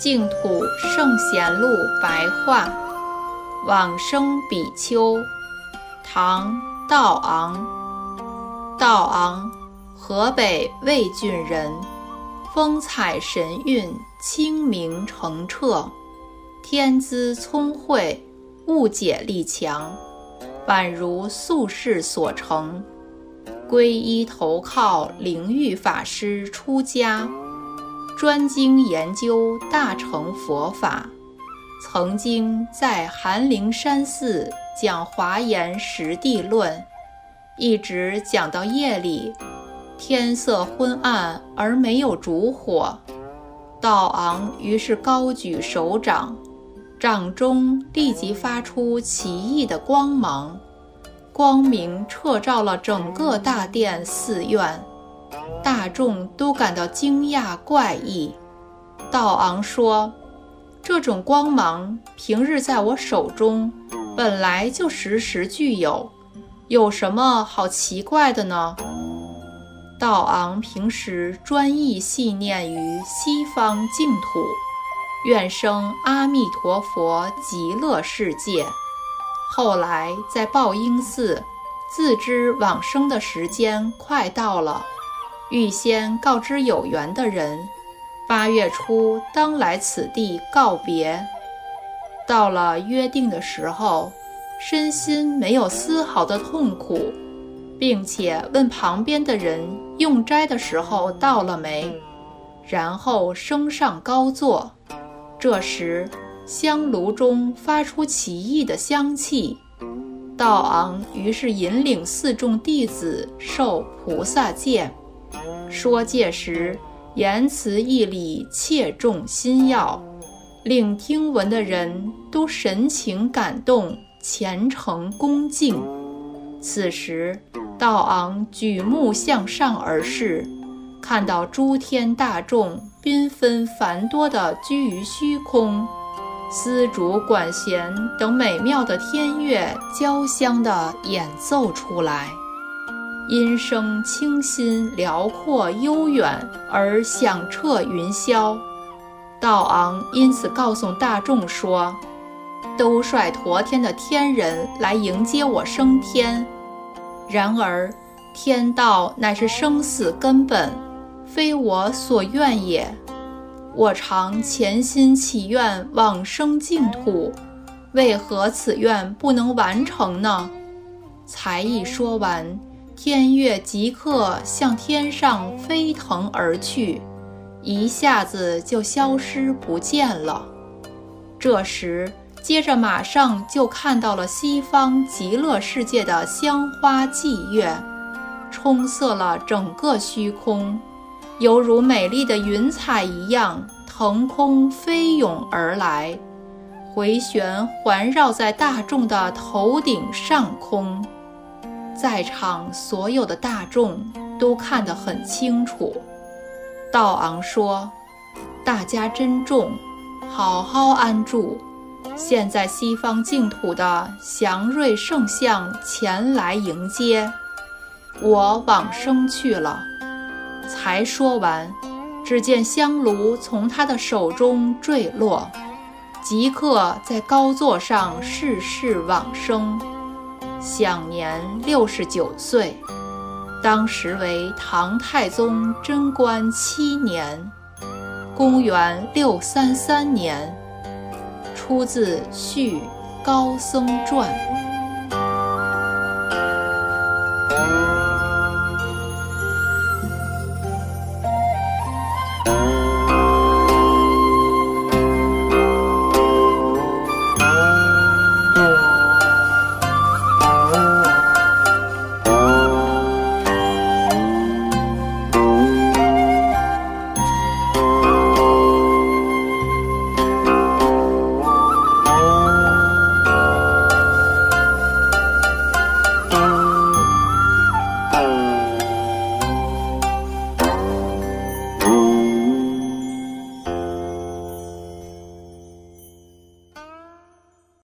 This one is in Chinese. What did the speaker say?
净土圣贤录白话，往生比丘，唐·道昂。道昂，河北魏郡人，风采神韵，清明澄澈，天资聪慧，悟解力强，宛如宿世所成。皈依投靠灵玉法师出家。专精研究大乘佛法，曾经在寒灵山寺讲《华严实地论》，一直讲到夜里，天色昏暗而没有烛火。道昂于是高举手掌，掌中立即发出奇异的光芒，光明彻照了整个大殿寺院。大众都感到惊讶怪异。道昂说：“这种光芒平日在我手中本来就时时具有，有什么好奇怪的呢？”道昂平时专一系念于西方净土，愿生阿弥陀佛极乐世界。后来在报应寺，自知往生的时间快到了。预先告知有缘的人，八月初当来此地告别。到了约定的时候，身心没有丝毫的痛苦，并且问旁边的人用斋的时候到了没，然后升上高座。这时香炉中发出奇异的香气，道昂于是引领四众弟子受菩萨戒。说戒时，言辞义理切中心要，令听闻的人都神情感动，虔诚恭敬。此时，道昂举目向上而视，看到诸天大众缤纷繁多的居于虚空，丝竹管弦等美妙的天乐交相的演奏出来。音声清新、辽阔、悠远而响彻云霄。道昂因此告诉大众说：“都率陀天的天人来迎接我升天。然而，天道乃是生死根本，非我所愿也。我常潜心祈愿往生净土，为何此愿不能完成呢？”才一说完。天乐即刻向天上飞腾而去，一下子就消失不见了。这时，接着马上就看到了西方极乐世界的香花霁月，充塞了整个虚空，犹如美丽的云彩一样腾空飞涌而来，回旋环绕在大众的头顶上空。在场所有的大众都看得很清楚。道昂说：“大家珍重，好好安住。现在西方净土的祥瑞圣像前来迎接，我往生去了。”才说完，只见香炉从他的手中坠落，即刻在高座上逝世往生。享年六十九岁，当时为唐太宗贞观七年，公元六三三年，出自《续高僧传》。